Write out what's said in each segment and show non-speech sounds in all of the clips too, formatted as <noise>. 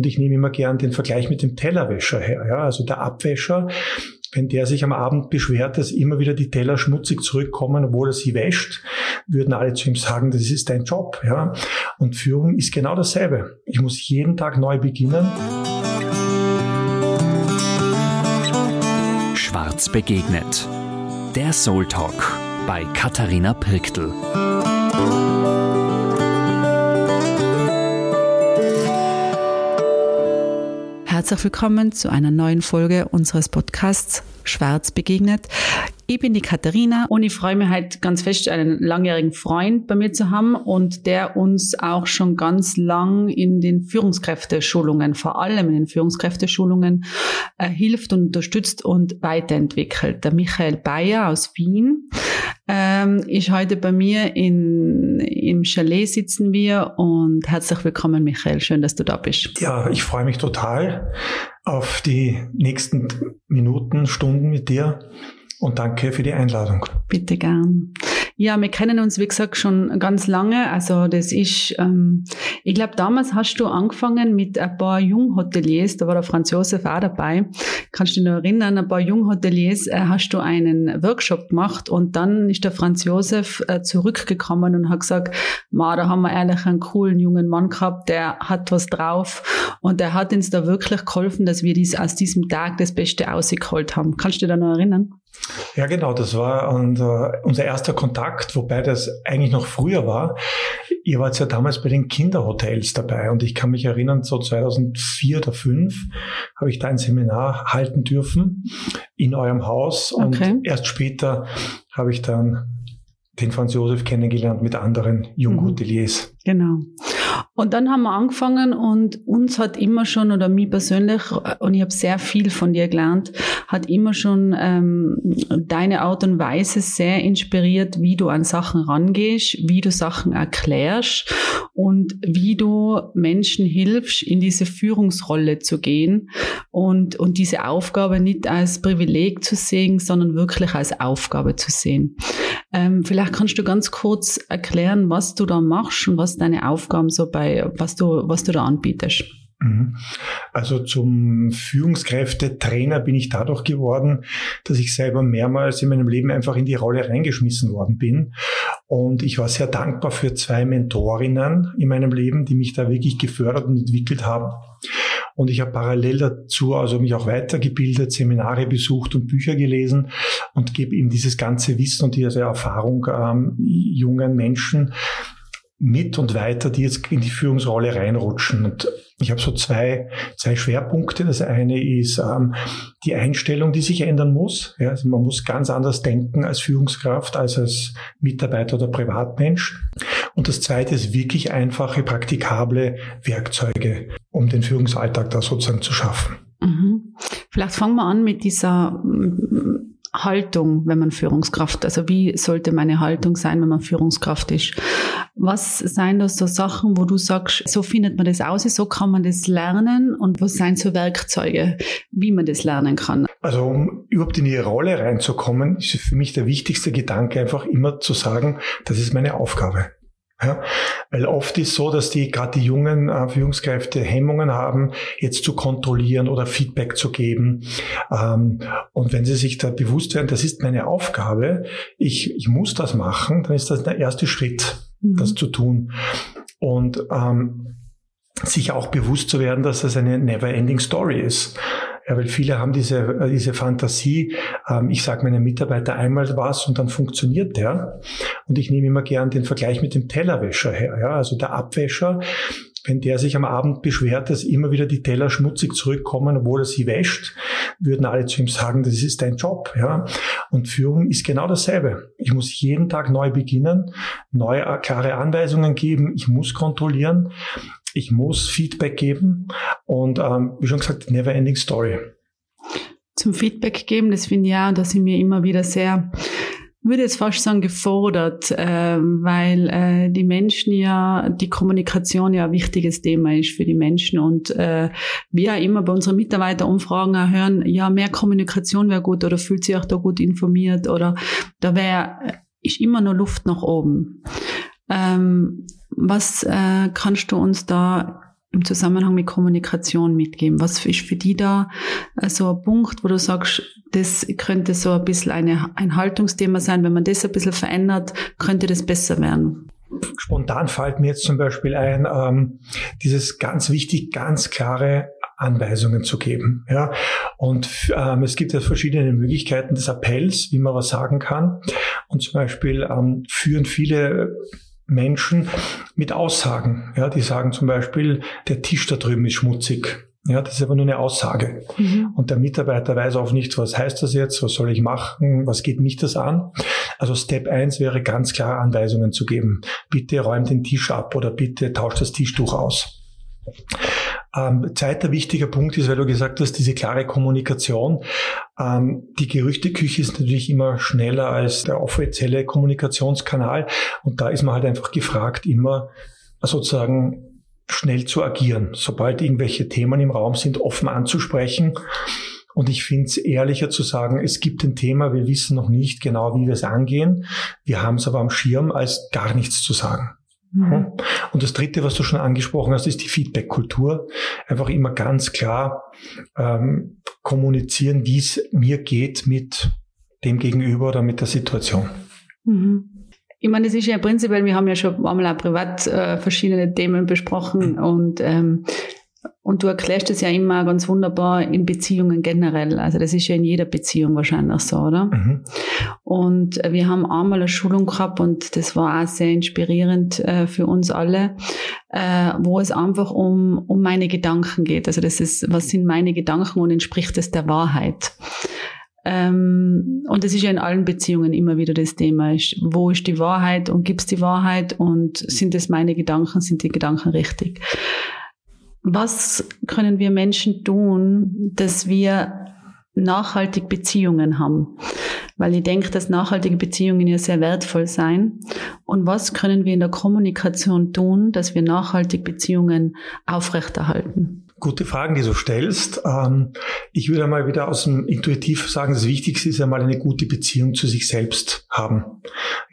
Und ich nehme immer gern den Vergleich mit dem Tellerwäscher her. Ja? Also der Abwäscher, wenn der sich am Abend beschwert, dass immer wieder die Teller schmutzig zurückkommen, obwohl er sie wäscht, würden alle zu ihm sagen, das ist dein Job. Ja? Und Führung ist genau dasselbe. Ich muss jeden Tag neu beginnen. Schwarz begegnet. Der Soul Talk bei Katharina Pirktl. Herzlich willkommen zu einer neuen Folge unseres Podcasts Schwarz begegnet. Ich bin die Katharina und ich freue mich halt ganz fest, einen langjährigen Freund bei mir zu haben und der uns auch schon ganz lang in den Führungskräfteschulungen, vor allem in den Führungskräfteschulungen, äh, hilft und unterstützt und weiterentwickelt. Der Michael Bayer aus Wien ähm, ist heute bei mir in, im Chalet sitzen wir und herzlich willkommen, Michael. Schön, dass du da bist. Ja, ich freue mich total auf die nächsten Minuten, Stunden mit dir und danke für die Einladung. Bitte gern. Ja, wir kennen uns, wie gesagt, schon ganz lange. Also das ist, ähm, ich glaube, damals hast du angefangen mit ein paar Junghoteliers, da war der Franz Josef auch dabei. Kannst du dich noch erinnern, ein paar Junghoteliers äh, hast du einen Workshop gemacht und dann ist der Franz Josef äh, zurückgekommen und hat gesagt, Ma, da haben wir ehrlich einen coolen jungen Mann gehabt, der hat was drauf und der hat uns da wirklich geholfen, dass wir dies, aus diesem Tag das Beste rausgeholt haben. Kannst du dich da noch erinnern? Ja, genau, das war unser, unser erster Kontakt, wobei das eigentlich noch früher war. Ihr wart ja damals bei den Kinderhotels dabei und ich kann mich erinnern, so 2004 oder 2005 habe ich da ein Seminar halten dürfen in eurem Haus okay. und erst später habe ich dann den Franz Josef kennengelernt mit anderen Junghoteliers. Mhm. Genau. Und dann haben wir angefangen und uns hat immer schon, oder mich persönlich, und ich habe sehr viel von dir gelernt, hat immer schon ähm, deine Art und Weise sehr inspiriert, wie du an Sachen rangehst, wie du Sachen erklärst und wie du Menschen hilfst, in diese Führungsrolle zu gehen und, und diese Aufgabe nicht als Privileg zu sehen, sondern wirklich als Aufgabe zu sehen. Ähm, vielleicht kannst du ganz kurz erklären, was du da machst und was deine Aufgaben so bei, was du, was du da anbietest. Mhm. Also zum Führungskräftetrainer bin ich dadurch geworden, dass ich selber mehrmals in meinem Leben einfach in die Rolle reingeschmissen worden bin. Und ich war sehr dankbar für zwei Mentorinnen in meinem Leben, die mich da wirklich gefördert und entwickelt haben. Und ich habe parallel dazu also mich auch weitergebildet, Seminare besucht und Bücher gelesen und gebe eben dieses ganze Wissen und diese Erfahrung ähm, jungen Menschen mit und weiter, die jetzt in die Führungsrolle reinrutschen. Und ich habe so zwei, zwei Schwerpunkte. Das eine ist ähm, die Einstellung, die sich ändern muss. Ja, also man muss ganz anders denken als Führungskraft, als als Mitarbeiter oder Privatmensch. Und das zweite ist wirklich einfache, praktikable Werkzeuge, um den Führungsalltag da sozusagen zu schaffen. Mhm. Vielleicht fangen wir an mit dieser Haltung, wenn man Führungskraft, also wie sollte meine Haltung sein, wenn man Führungskraft ist? Was seien da so Sachen, wo du sagst, so findet man das aus, so kann man das lernen und was seien so Werkzeuge, wie man das lernen kann? Also um überhaupt in die Rolle reinzukommen, ist für mich der wichtigste Gedanke einfach immer zu sagen, das ist meine Aufgabe. Ja, weil oft ist so, dass die gerade die jungen äh, Führungskräfte Hemmungen haben, jetzt zu kontrollieren oder Feedback zu geben. Ähm, und wenn sie sich da bewusst werden, das ist meine Aufgabe, ich, ich muss das machen, dann ist das der erste Schritt, mhm. das zu tun. Und ähm, sich auch bewusst zu werden, dass das eine never-ending Story ist. Ja, weil viele haben diese, äh, diese Fantasie, ähm, ich sage meinem Mitarbeiter einmal was und dann funktioniert der. Und ich nehme immer gern den Vergleich mit dem Tellerwäscher her. Ja? Also der Abwäscher, wenn der sich am Abend beschwert, dass immer wieder die Teller schmutzig zurückkommen, obwohl er sie wäscht, würden alle zu ihm sagen, das ist dein Job. Ja? Und Führung ist genau dasselbe. Ich muss jeden Tag neu beginnen, neue, äh, klare Anweisungen geben, ich muss kontrollieren ich muss Feedback geben und ähm, wie schon gesagt, never ending story. Zum Feedback geben, das finde ich ja, da sind wir immer wieder sehr, würde jetzt fast sagen, gefordert, äh, weil äh, die Menschen ja, die Kommunikation ja ein wichtiges Thema ist für die Menschen und äh, wir immer bei unseren Mitarbeiterumfragen auch hören, ja, mehr Kommunikation wäre gut oder fühlt sich auch da gut informiert oder da wäre, ist immer nur Luft nach oben. Ähm, was äh, kannst du uns da im Zusammenhang mit Kommunikation mitgeben? Was ist für die da so also ein Punkt, wo du sagst, das könnte so ein bisschen eine, ein Haltungsthema sein, wenn man das ein bisschen verändert, könnte das besser werden? Spontan fällt mir jetzt zum Beispiel ein, ähm, dieses ganz wichtig, ganz klare Anweisungen zu geben. Ja? Und ähm, es gibt ja verschiedene Möglichkeiten des Appells, wie man was sagen kann. Und zum Beispiel ähm, führen viele Menschen mit Aussagen. Ja, die sagen zum Beispiel, der Tisch da drüben ist schmutzig. Ja, das ist aber nur eine Aussage. Mhm. Und der Mitarbeiter weiß auch nicht, was heißt das jetzt, was soll ich machen, was geht mich das an. Also Step 1 wäre ganz klar Anweisungen zu geben. Bitte räum den Tisch ab oder bitte tauscht das Tischtuch aus. Ähm, zweiter wichtiger Punkt ist, weil du gesagt hast, diese klare Kommunikation. Ähm, die Gerüchteküche ist natürlich immer schneller als der offizielle Kommunikationskanal. Und da ist man halt einfach gefragt, immer sozusagen schnell zu agieren, sobald irgendwelche Themen im Raum sind, offen anzusprechen. Und ich finde es ehrlicher zu sagen, es gibt ein Thema, wir wissen noch nicht genau, wie wir es angehen. Wir haben es aber am Schirm, als gar nichts zu sagen. Mhm. Und das Dritte, was du schon angesprochen hast, ist die Feedback-Kultur. Einfach immer ganz klar ähm, kommunizieren, wie es mir geht mit dem Gegenüber oder mit der Situation. Mhm. Ich meine, es ist ja prinzipiell, wir haben ja schon einmal auch privat äh, verschiedene Themen besprochen und ähm, und du erklärst es ja immer ganz wunderbar in Beziehungen generell. Also das ist ja in jeder Beziehung wahrscheinlich so, oder? Mhm. Und wir haben einmal eine Schulung gehabt und das war auch sehr inspirierend äh, für uns alle, äh, wo es einfach um, um meine Gedanken geht. Also das ist, was sind meine Gedanken und entspricht es der Wahrheit? Ähm, und das ist ja in allen Beziehungen immer wieder das Thema. Ist, wo ist die Wahrheit und gibt es die Wahrheit und sind es meine Gedanken, sind die Gedanken richtig? Was können wir Menschen tun, dass wir nachhaltig Beziehungen haben? Weil ich denke, dass nachhaltige Beziehungen ja sehr wertvoll sein. Und was können wir in der Kommunikation tun, dass wir nachhaltig Beziehungen aufrechterhalten? Gute Fragen, die du stellst. Ähm, ich würde einmal wieder aus dem Intuitiv sagen, das Wichtigste ist einmal eine gute Beziehung zu sich selbst haben.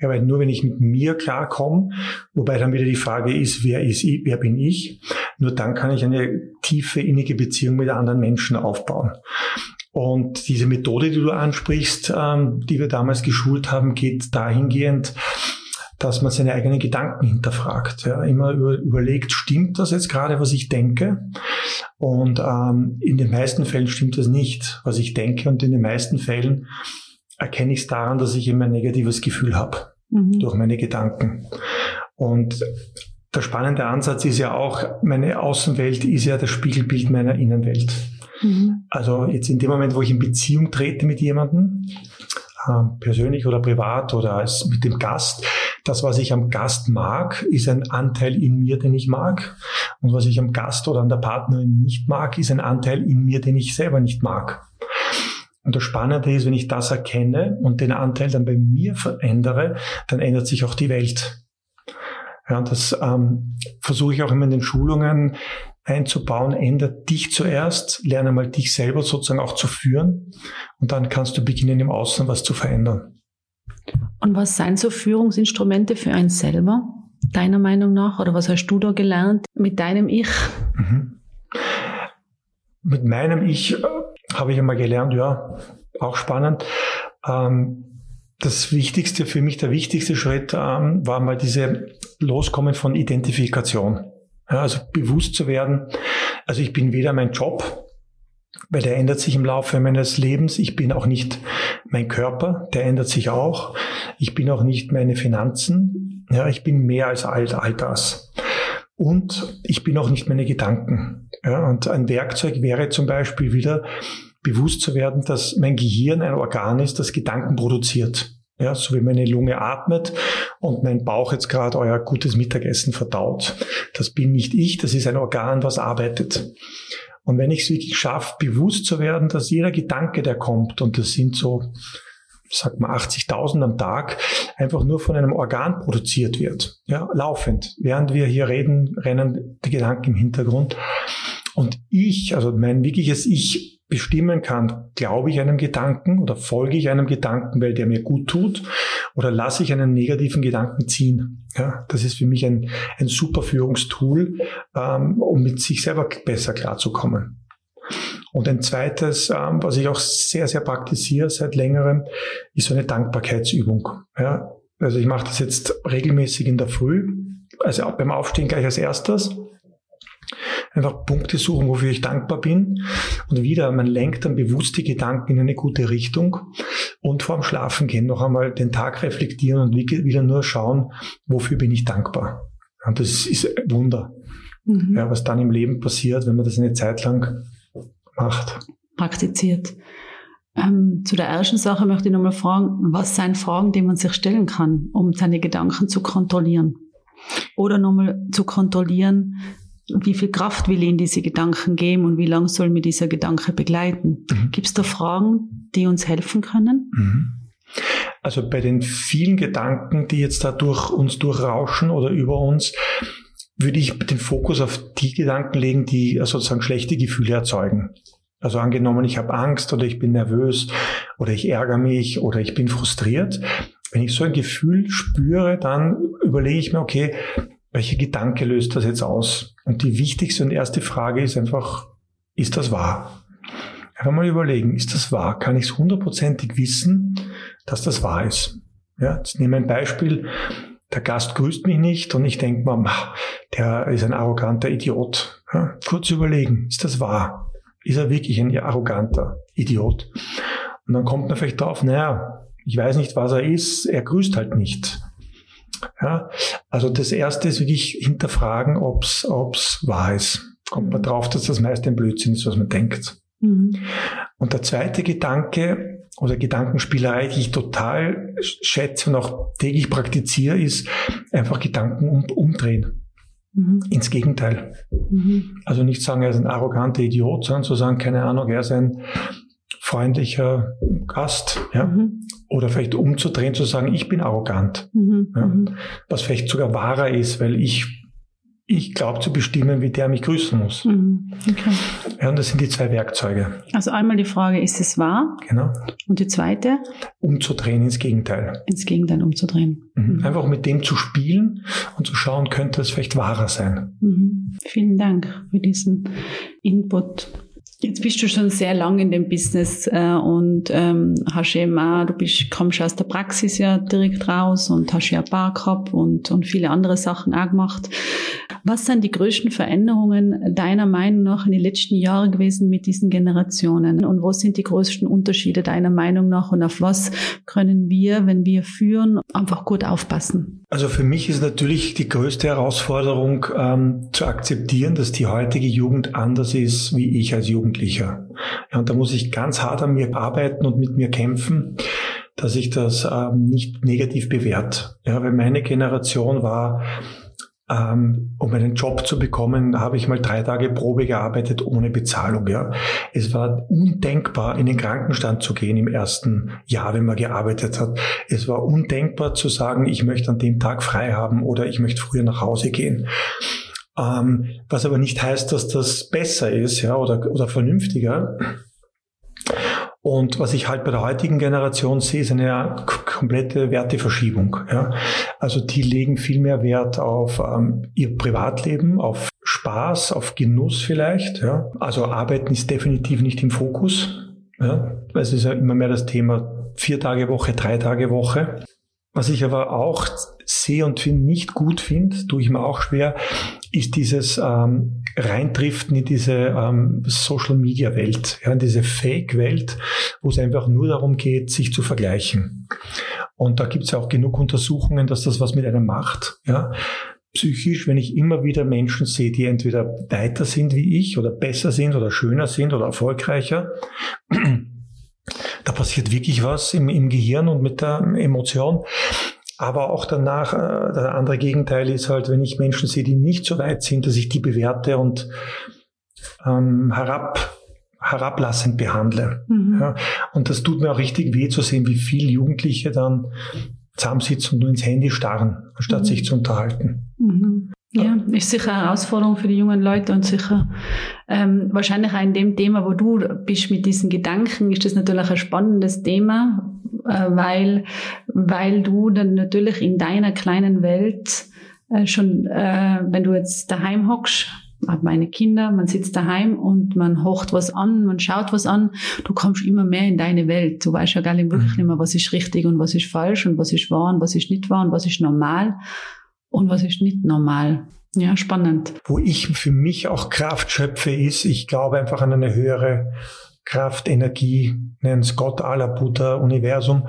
Ja, weil nur wenn ich mit mir klarkomme, wobei dann wieder die Frage ist, wer ist ich, wer bin ich, nur dann kann ich eine tiefe, innige Beziehung mit anderen Menschen aufbauen. Und diese Methode, die du ansprichst, ähm, die wir damals geschult haben, geht dahingehend, dass man seine eigenen Gedanken hinterfragt. Ja, immer über, überlegt, stimmt das jetzt gerade, was ich denke? Und ähm, in den meisten Fällen stimmt das nicht, was ich denke. Und in den meisten Fällen erkenne ich es daran, dass ich immer ein negatives Gefühl habe mhm. durch meine Gedanken. Und der spannende Ansatz ist ja auch, meine Außenwelt ist ja das Spiegelbild meiner Innenwelt. Mhm. Also jetzt in dem Moment, wo ich in Beziehung trete mit jemandem, äh, persönlich oder privat oder als mit dem Gast, das, was ich am Gast mag, ist ein Anteil in mir, den ich mag. Und was ich am Gast oder an der Partnerin nicht mag, ist ein Anteil in mir, den ich selber nicht mag. Und das Spannende ist, wenn ich das erkenne und den Anteil dann bei mir verändere, dann ändert sich auch die Welt. Ja, und das ähm, versuche ich auch immer in den Schulungen einzubauen. Ändert dich zuerst, lerne mal dich selber sozusagen auch zu führen und dann kannst du beginnen, im Außen was zu verändern. Und was sind so Führungsinstrumente für einen selber, deiner Meinung nach? Oder was hast du da gelernt mit deinem Ich? Mhm. Mit meinem Ich äh, habe ich einmal gelernt, ja, auch spannend. Ähm, das Wichtigste für mich, der wichtigste Schritt ähm, war mal diese Loskommen von Identifikation. Ja, also bewusst zu werden, also ich bin weder mein Job, weil der ändert sich im Laufe meines Lebens. Ich bin auch nicht mein Körper, der ändert sich auch. Ich bin auch nicht meine Finanzen. Ja, ich bin mehr als all, all das. Und ich bin auch nicht meine Gedanken. Ja, und ein Werkzeug wäre zum Beispiel wieder bewusst zu werden, dass mein Gehirn ein Organ ist, das Gedanken produziert. Ja, so wie meine Lunge atmet und mein Bauch jetzt gerade euer gutes Mittagessen verdaut. Das bin nicht ich, das ist ein Organ, was arbeitet. Und wenn ich es wirklich schaffe, bewusst zu werden, dass jeder Gedanke, der kommt, und das sind so, sag mal, 80.000 am Tag, einfach nur von einem Organ produziert wird. Ja, laufend. Während wir hier reden, rennen die Gedanken im Hintergrund. Und ich, also mein wirkliches Ich bestimmen kann, glaube ich einem Gedanken oder folge ich einem Gedanken, weil der mir gut tut, oder lasse ich einen negativen Gedanken ziehen. Ja, das ist für mich ein, ein super Führungstool, ähm, um mit sich selber besser klarzukommen. Und ein zweites, ähm, was ich auch sehr, sehr praktiziere seit längerem, ist so eine Dankbarkeitsübung. Ja, also ich mache das jetzt regelmäßig in der Früh, also beim Aufstehen gleich als erstes. Einfach Punkte suchen, wofür ich dankbar bin. Und wieder, man lenkt dann bewusst die Gedanken in eine gute Richtung. Und vorm Schlafen gehen noch einmal den Tag reflektieren und wieder nur schauen, wofür bin ich dankbar. Und das ist ein Wunder, mhm. ja, was dann im Leben passiert, wenn man das eine Zeit lang macht. Praktiziert. Ähm, zu der ersten Sache möchte ich nochmal fragen, was sind Fragen, die man sich stellen kann, um seine Gedanken zu kontrollieren? Oder nochmal zu kontrollieren, wie viel Kraft will ich in diese Gedanken geben und wie lange soll mir dieser Gedanke begleiten? Mhm. Gibt es da Fragen, die uns helfen können? Mhm. Also bei den vielen Gedanken, die jetzt da durch uns durchrauschen oder über uns, würde ich den Fokus auf die Gedanken legen, die sozusagen schlechte Gefühle erzeugen. Also angenommen, ich habe Angst oder ich bin nervös oder ich ärgere mich oder ich bin frustriert. Wenn ich so ein Gefühl spüre, dann überlege ich mir, okay, welcher Gedanke löst das jetzt aus? Und die wichtigste und erste Frage ist einfach, ist das wahr? Einfach mal überlegen, ist das wahr? Kann ich es hundertprozentig wissen, dass das wahr ist? Ja, jetzt nehme ein Beispiel. Der Gast grüßt mich nicht und ich denke mir, der ist ein arroganter Idiot. Ja, kurz überlegen, ist das wahr? ist er wirklich ein arroganter Idiot. Und dann kommt man vielleicht drauf, naja, ich weiß nicht, was er ist, er grüßt halt nicht. Ja, also das erste ist wirklich hinterfragen, ob es wahr ist. Kommt man drauf, dass das meiste ein Blödsinn ist, was man denkt. Mhm. Und der zweite Gedanke oder Gedankenspielerei, die ich total schätze und auch täglich praktiziere, ist einfach Gedanken um, umdrehen. Mhm. Ins Gegenteil. Mhm. Also nicht sagen, er ist ein arroganter Idiot, sondern zu sagen, keine Ahnung, er ist ein freundlicher Gast, ja. Mhm. Oder vielleicht umzudrehen, zu sagen, ich bin arrogant. Mhm. Ja? Mhm. Was vielleicht sogar wahrer ist, weil ich ich glaube zu bestimmen, wie der mich grüßen muss. Mhm. Okay. Ja, und das sind die zwei Werkzeuge. Also einmal die Frage, ist es wahr? Genau. Und die zweite? Umzudrehen ins Gegenteil. Ins Gegenteil umzudrehen. Mhm. Mhm. Einfach mit dem zu spielen und zu schauen, könnte es vielleicht wahrer sein. Mhm. Vielen Dank für diesen Input. Jetzt bist du schon sehr lang in dem Business äh, und ähm, hast eben auch, du bist, kommst aus der Praxis ja direkt raus und hast ja Bar gehabt und, und viele andere Sachen auch gemacht. Was sind die größten Veränderungen deiner Meinung nach in den letzten Jahren gewesen mit diesen Generationen? Und wo sind die größten Unterschiede deiner Meinung nach? Und auf was können wir, wenn wir führen, einfach gut aufpassen? Also für mich ist natürlich die größte Herausforderung ähm, zu akzeptieren, dass die heutige Jugend anders ist wie ich als Jugendlicher. Ja, und da muss ich ganz hart an mir arbeiten und mit mir kämpfen dass ich das ähm, nicht negativ bewährt. Ja, weil meine Generation war ähm, um einen Job zu bekommen, habe ich mal drei Tage Probe gearbeitet ohne Bezahlung. Ja. Es war undenkbar, in den Krankenstand zu gehen im ersten Jahr, wenn man gearbeitet hat. Es war undenkbar zu sagen, ich möchte an dem Tag frei haben oder ich möchte früher nach Hause gehen. Ähm, was aber nicht heißt, dass das besser ist ja, oder, oder vernünftiger. Und was ich halt bei der heutigen Generation sehe, ist eine komplette Werteverschiebung. Ja. Also die legen viel mehr Wert auf ähm, ihr Privatleben, auf Spaß, auf Genuss vielleicht. Ja. Also Arbeiten ist definitiv nicht im Fokus. Ja. Es ist ja immer mehr das Thema vier Tage Woche, drei Tage Woche. Was ich aber auch sehe und find, nicht gut finde, tue ich mir auch schwer, ist dieses ähm, Reindriften in diese ähm, Social-Media-Welt, ja, in diese Fake-Welt, wo es einfach nur darum geht, sich zu vergleichen. Und da gibt es ja auch genug Untersuchungen, dass das was mit einem macht. Ja. Psychisch, wenn ich immer wieder Menschen sehe, die entweder weiter sind wie ich oder besser sind oder schöner sind oder erfolgreicher, <clears throat> da passiert wirklich was im, im Gehirn und mit der Emotion. Aber auch danach, äh, der andere Gegenteil ist halt, wenn ich Menschen sehe, die nicht so weit sind, dass ich die bewerte und ähm, herab, herablassend behandle. Mhm. Ja, und das tut mir auch richtig weh zu sehen, wie viele Jugendliche dann zusammensitzen und nur ins Handy starren, anstatt mhm. sich zu unterhalten. Mhm. Ja, ist sicher eine Herausforderung für die jungen Leute und sicher ähm, wahrscheinlich auch in dem Thema, wo du bist mit diesen Gedanken, ist das natürlich ein spannendes Thema, äh, weil, weil du dann natürlich in deiner kleinen Welt äh, schon, äh, wenn du jetzt daheim hockst, habe meine Kinder, man sitzt daheim und man hocht was an, man schaut was an, du kommst immer mehr in deine Welt. Du weißt ja gar nicht wirklich mhm. nicht mehr, was ist richtig und was ist falsch und was ist wahr und was ist nicht wahr und was ist normal und was ist nicht normal. Ja, spannend. Wo ich für mich auch Kraft schöpfe, ist, ich glaube einfach an eine höhere Kraft, Energie, nennen es Gott, Allah, Buddha, Universum.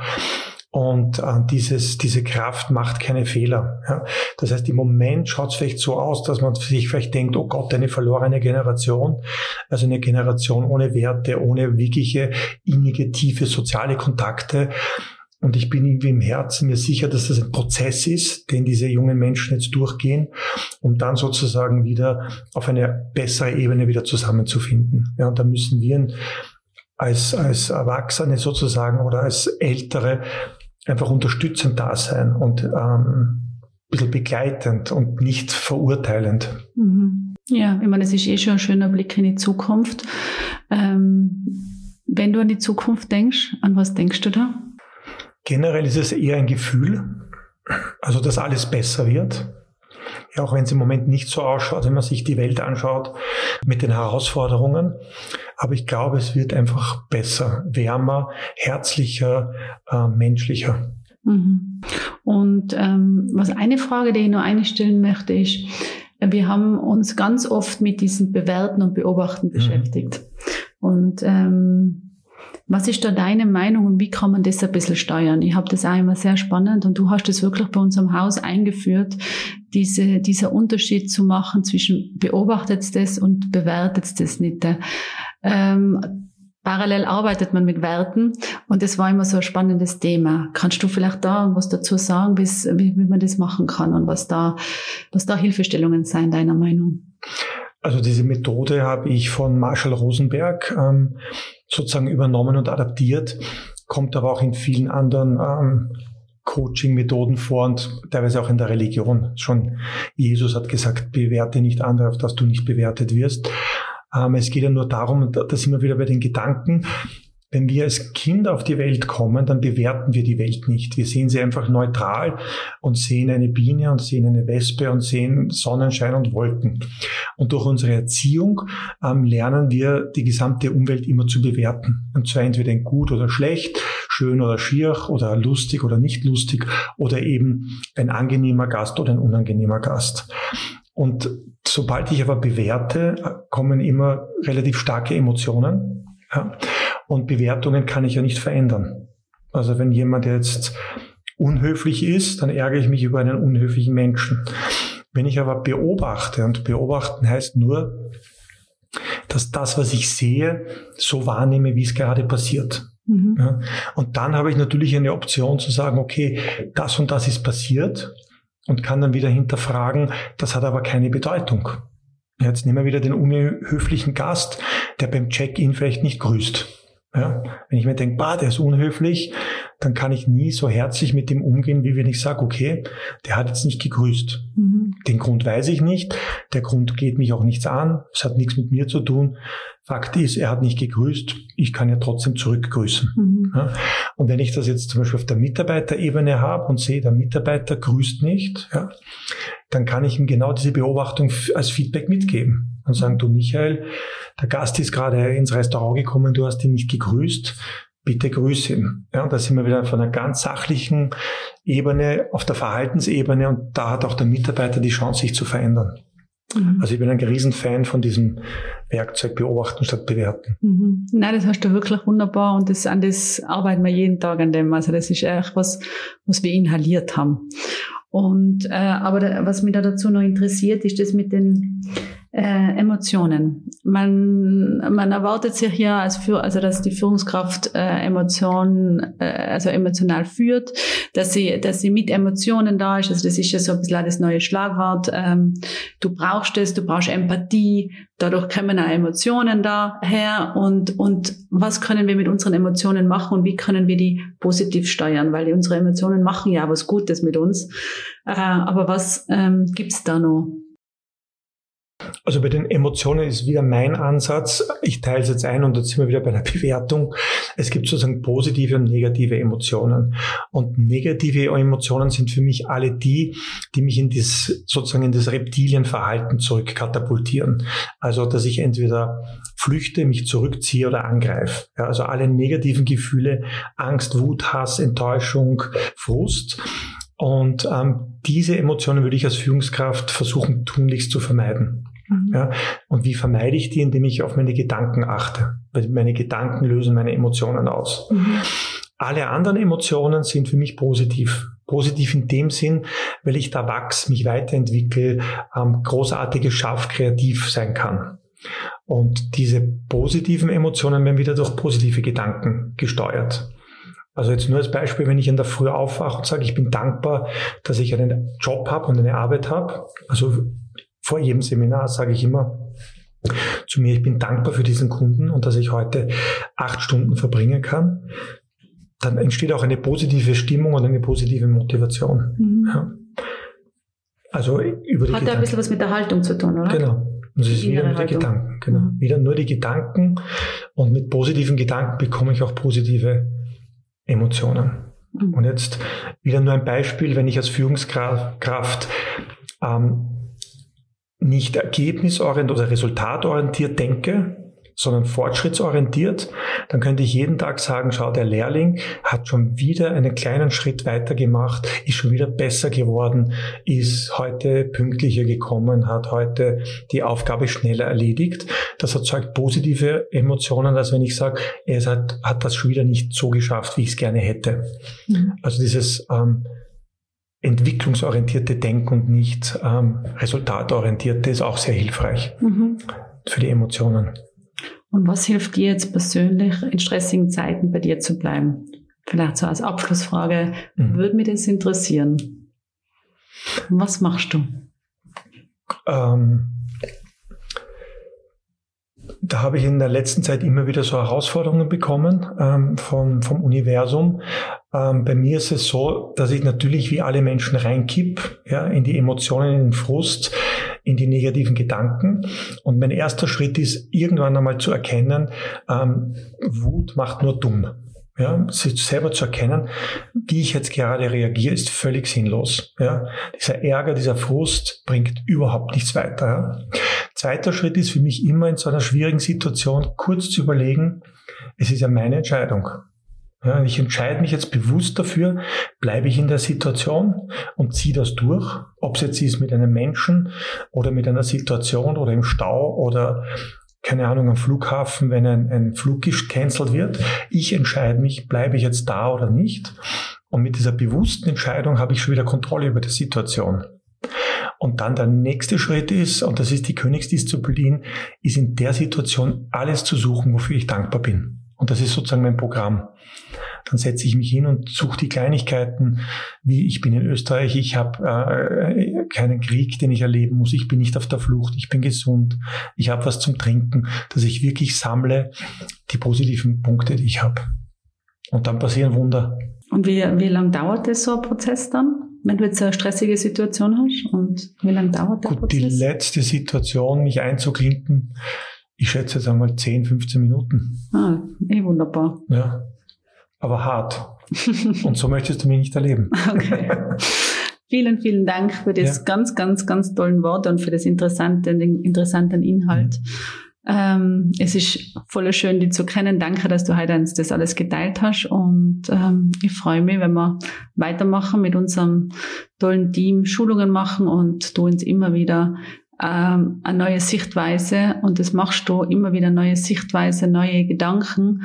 Und äh, dieses, diese Kraft macht keine Fehler. Ja. Das heißt, im Moment schaut es vielleicht so aus, dass man sich vielleicht denkt, oh Gott, eine verlorene Generation, also eine Generation ohne Werte, ohne wirkliche innige, tiefe soziale Kontakte. Und ich bin irgendwie im Herzen mir sicher, dass das ein Prozess ist, den diese jungen Menschen jetzt durchgehen, um dann sozusagen wieder auf eine bessere Ebene wieder zusammenzufinden. Ja, und da müssen wir als, als Erwachsene sozusagen oder als Ältere einfach unterstützend da sein und ähm, ein bisschen begleitend und nicht verurteilend. Mhm. Ja, ich meine, es ist eh schon ein schöner Blick in die Zukunft. Ähm, wenn du an die Zukunft denkst, an was denkst du da? Generell ist es eher ein Gefühl, also dass alles besser wird. Ja, auch wenn es im Moment nicht so ausschaut, wenn man sich die Welt anschaut mit den Herausforderungen. Aber ich glaube, es wird einfach besser, wärmer, herzlicher, äh, menschlicher. Mhm. Und ähm, was eine Frage, die ich noch einstellen möchte, ist, wir haben uns ganz oft mit diesem Bewerten und Beobachten mhm. beschäftigt. Und ähm, was ist da deine Meinung und wie kann man das ein bisschen steuern? Ich habe das auch immer sehr spannend und du hast das wirklich bei unserem Haus eingeführt, diese, dieser Unterschied zu machen zwischen beobachtet das und bewertet das nicht. Ähm, parallel arbeitet man mit Werten und das war immer so ein spannendes Thema. Kannst du vielleicht da was dazu sagen, wie, wie man das machen kann und was da, was da Hilfestellungen sein, deiner Meinung? Also diese Methode habe ich von Marshall Rosenberg ähm, sozusagen übernommen und adaptiert, kommt aber auch in vielen anderen ähm, Coaching-Methoden vor und teilweise auch in der Religion. Schon Jesus hat gesagt, bewerte nicht andere, auf dass du nicht bewertet wirst. Ähm, es geht ja nur darum, da sind wir wieder bei den Gedanken, wenn wir als Kinder auf die Welt kommen, dann bewerten wir die Welt nicht. Wir sehen sie einfach neutral und sehen eine Biene und sehen eine Wespe und sehen Sonnenschein und Wolken. Und durch unsere Erziehung ähm, lernen wir die gesamte Umwelt immer zu bewerten. Und zwar entweder in gut oder schlecht, schön oder schier oder lustig oder nicht lustig oder eben ein angenehmer Gast oder ein unangenehmer Gast. Und sobald ich aber bewerte, kommen immer relativ starke Emotionen. Ja. Und Bewertungen kann ich ja nicht verändern. Also wenn jemand jetzt unhöflich ist, dann ärgere ich mich über einen unhöflichen Menschen. Wenn ich aber beobachte, und beobachten heißt nur, dass das, was ich sehe, so wahrnehme, wie es gerade passiert. Mhm. Ja, und dann habe ich natürlich eine Option zu sagen, okay, das und das ist passiert und kann dann wieder hinterfragen, das hat aber keine Bedeutung. Jetzt nehmen wir wieder den unhöflichen Gast, der beim Check-in vielleicht nicht grüßt. Ja, wenn ich mir denke, bah, der ist unhöflich, dann kann ich nie so herzlich mit dem umgehen, wie wenn ich sage, okay, der hat jetzt nicht gegrüßt. Mhm. Den Grund weiß ich nicht. Der Grund geht mich auch nichts an. Es hat nichts mit mir zu tun. Fakt ist, er hat nicht gegrüßt. Ich kann ja trotzdem zurückgrüßen. Mhm. Ja, und wenn ich das jetzt zum Beispiel auf der Mitarbeiterebene habe und sehe, der Mitarbeiter grüßt nicht, ja, dann kann ich ihm genau diese Beobachtung als Feedback mitgeben und sagen, du Michael, der Gast ist gerade ins Restaurant gekommen, du hast ihn nicht gegrüßt, bitte grüße ihn. Ja, da sind wir wieder von einer ganz sachlichen Ebene auf der Verhaltensebene und da hat auch der Mitarbeiter die Chance, sich zu verändern. Mhm. Also ich bin ein Riesenfan von diesem Werkzeug beobachten statt bewerten. Mhm. Nein, das hast du wirklich wunderbar und das, an das arbeiten wir jeden Tag an dem. Also das ist echt was, was wir inhaliert haben. Und äh, aber da, was mich da dazu noch interessiert, ist das mit den äh, Emotionen. Man, man erwartet sich ja, als für, also dass die Führungskraft äh, Emotionen, äh, also emotional führt, dass sie, dass sie mit Emotionen da ist. Also das ist ja so ein bisschen das neue Schlagwort. Ähm, du brauchst es, du brauchst Empathie. Dadurch kommen auch Emotionen daher. Und und was können wir mit unseren Emotionen machen und wie können wir die positiv steuern? Weil unsere Emotionen machen ja was Gutes mit uns. Äh, aber was ähm, gibt's da noch? Also bei den Emotionen ist wieder mein Ansatz. Ich teile es jetzt ein und jetzt sind wir wieder bei der <laughs> Bewertung. Es gibt sozusagen positive und negative Emotionen. Und negative Emotionen sind für mich alle die, die mich in das, sozusagen in das Reptilienverhalten zurückkatapultieren. Also, dass ich entweder flüchte, mich zurückziehe oder angreife. Ja, also alle negativen Gefühle, Angst, Wut, Hass, Enttäuschung, Frust. Und ähm, diese Emotionen würde ich als Führungskraft versuchen, tunlichst zu vermeiden. Mhm. Ja, und wie vermeide ich die, indem ich auf meine Gedanken achte? Weil meine Gedanken lösen meine Emotionen aus. Mhm. Alle anderen Emotionen sind für mich positiv. Positiv in dem Sinn, weil ich da wachs, mich weiterentwickle, ähm, großartiges Schaff, kreativ sein kann. Und diese positiven Emotionen werden wieder durch positive Gedanken gesteuert. Also jetzt nur als Beispiel, wenn ich in der Früh aufwache und sage, ich bin dankbar, dass ich einen Job habe und eine Arbeit habe. Also vor jedem Seminar sage ich immer zu mir, ich bin dankbar für diesen Kunden und dass ich heute acht Stunden verbringen kann. Dann entsteht auch eine positive Stimmung und eine positive Motivation. Mhm. Ja. Also über die Hat ja ein bisschen was mit der Haltung zu tun, oder? Genau. Und es ist wieder nur die Gedanken, genau. Mhm. Wieder nur die Gedanken. Und mit positiven Gedanken bekomme ich auch positive Emotionen. Mhm. Und jetzt wieder nur ein Beispiel, wenn ich als Führungskraft ähm, nicht ergebnisorientiert oder resultatorientiert denke, sondern fortschrittsorientiert, dann könnte ich jeden Tag sagen, schau, der Lehrling hat schon wieder einen kleinen Schritt weiter gemacht, ist schon wieder besser geworden, ist heute pünktlicher gekommen, hat heute die Aufgabe schneller erledigt. Das erzeugt positive Emotionen, als wenn ich sage, er hat, hat das schon wieder nicht so geschafft, wie ich es gerne hätte. Mhm. Also dieses ähm, entwicklungsorientierte Denken und nicht ähm, resultatorientierte ist auch sehr hilfreich mhm. für die Emotionen. Und was hilft dir jetzt persönlich in stressigen Zeiten bei dir zu bleiben? Vielleicht so als Abschlussfrage, mhm. würde mich das interessieren. Was machst du? Ähm, da habe ich in der letzten Zeit immer wieder so Herausforderungen bekommen ähm, vom, vom Universum. Ähm, bei mir ist es so, dass ich natürlich wie alle Menschen reinkipp, ja, in die Emotionen, in den Frust, in die negativen Gedanken. Und mein erster Schritt ist, irgendwann einmal zu erkennen, ähm, Wut macht nur dumm. Ja, sich selber zu erkennen, wie ich jetzt gerade reagiere, ist völlig sinnlos. Ja, dieser Ärger, dieser Frust bringt überhaupt nichts weiter. Ja. Zweiter Schritt ist für mich immer in so einer schwierigen Situation kurz zu überlegen, es ist ja meine Entscheidung. Ja, ich entscheide mich jetzt bewusst dafür, bleibe ich in der Situation und ziehe das durch, ob es jetzt ist mit einem Menschen oder mit einer Situation oder im Stau oder keine Ahnung am Flughafen, wenn ein, ein Flug gecancelt wird. Ich entscheide mich, bleibe ich jetzt da oder nicht. Und mit dieser bewussten Entscheidung habe ich schon wieder Kontrolle über die Situation. Und dann der nächste Schritt ist, und das ist die Königsdisziplin, ist in der Situation alles zu suchen, wofür ich dankbar bin. Und das ist sozusagen mein Programm dann setze ich mich hin und suche die Kleinigkeiten, wie ich bin in Österreich, ich habe äh, keinen Krieg, den ich erleben muss, ich bin nicht auf der Flucht, ich bin gesund, ich habe was zum Trinken, dass ich wirklich sammle die positiven Punkte, die ich habe. Und dann passieren Wunder. Und wie, wie lange dauert das so ein Prozess dann? Wenn du jetzt eine stressige Situation hast und wie lange dauert der Gut, Prozess? Die letzte Situation, mich einzuklinken, ich schätze jetzt einmal 10, 15 Minuten. Ah, eh wunderbar. Ja aber hart. <laughs> Und so möchtest du mich nicht erleben. Okay. Vielen, vielen Dank für das ja. ganz, ganz, ganz tollen Wort und für das interessante, den interessanten Inhalt. Mhm. Ähm, es ist voll schön, dich zu kennen. Danke, dass du heute uns das alles geteilt hast. Und ähm, ich freue mich, wenn wir weitermachen mit unserem tollen Team, Schulungen machen und du uns immer wieder ähm, eine neue Sichtweise und das machst du immer wieder neue Sichtweise, neue Gedanken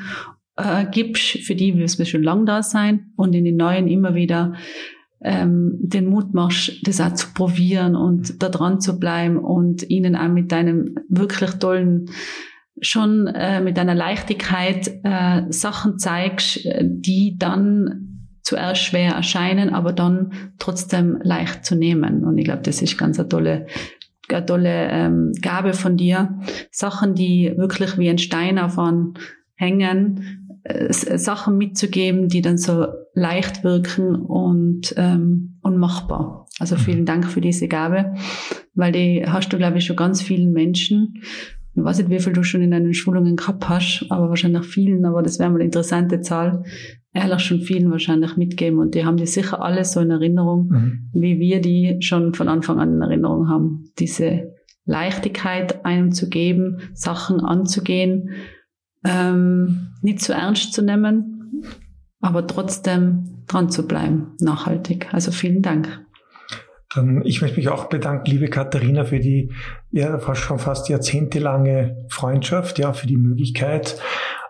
äh, gibst, für die du schon lang da sein und in den neuen immer wieder ähm, den Mut machst, das auch zu probieren und da dran zu bleiben und ihnen auch mit deinem wirklich tollen schon äh, mit deiner Leichtigkeit äh, Sachen zeigst, die dann zuerst schwer erscheinen, aber dann trotzdem leicht zu nehmen. Und ich glaube, das ist ganz eine tolle, eine tolle ähm, Gabe von dir. Sachen, die wirklich wie ein Stein auf einen hängen, Sachen mitzugeben, die dann so leicht wirken und ähm, und machbar. Also vielen mhm. Dank für diese Gabe, weil die hast du, glaube ich, schon ganz vielen Menschen. Ich weiß nicht, wie viel du schon in deinen Schulungen gehabt hast, aber wahrscheinlich vielen, aber das wäre mal eine interessante Zahl. Ehrlich schon vielen wahrscheinlich mitgeben und die haben die sicher alle so in Erinnerung, mhm. wie wir die schon von Anfang an in Erinnerung haben. Diese Leichtigkeit einem zu geben, Sachen anzugehen, ähm, nicht zu ernst zu nehmen, aber trotzdem dran zu bleiben, nachhaltig. Also vielen Dank. Ich möchte mich auch bedanken, liebe Katharina, für die ja, schon fast jahrzehntelange Freundschaft, ja, für die Möglichkeit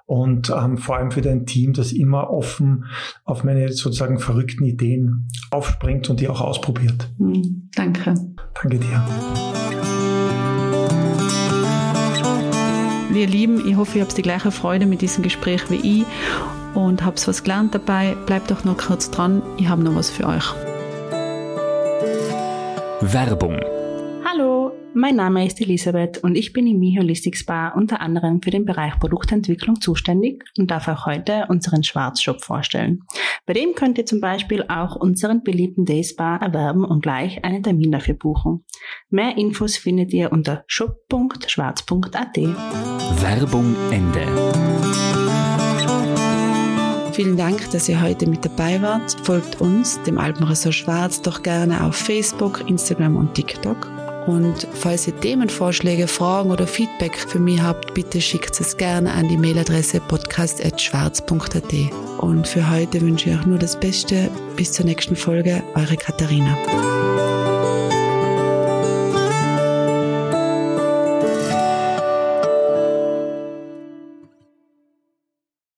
und ähm, vor allem für dein Team, das immer offen auf meine sozusagen verrückten Ideen aufspringt und die auch ausprobiert. Mhm, danke. Danke dir. Ihr Lieben, ich hoffe, ihr habt die gleiche Freude mit diesem Gespräch wie ich und habt was gelernt dabei. Bleibt doch noch kurz dran, ich habe noch was für euch. Werbung. Hallo, mein Name ist Elisabeth und ich bin im Mi Holistic Spa unter anderem für den Bereich Produktentwicklung zuständig und darf auch heute unseren Schwarzshop vorstellen. Bei dem könnt ihr zum Beispiel auch unseren beliebten Day Spa erwerben und gleich einen Termin dafür buchen. Mehr Infos findet ihr unter shop.schwarz.at. Werbung Ende. Vielen Dank, dass ihr heute mit dabei wart. Folgt uns, dem Alpenressort Schwarz, doch gerne auf Facebook, Instagram und TikTok. Und falls ihr Themenvorschläge, Fragen oder Feedback für mich habt, bitte schickt es gerne an die Mailadresse podcast.schwarz.at. Und für heute wünsche ich euch nur das Beste. Bis zur nächsten Folge, eure Katharina.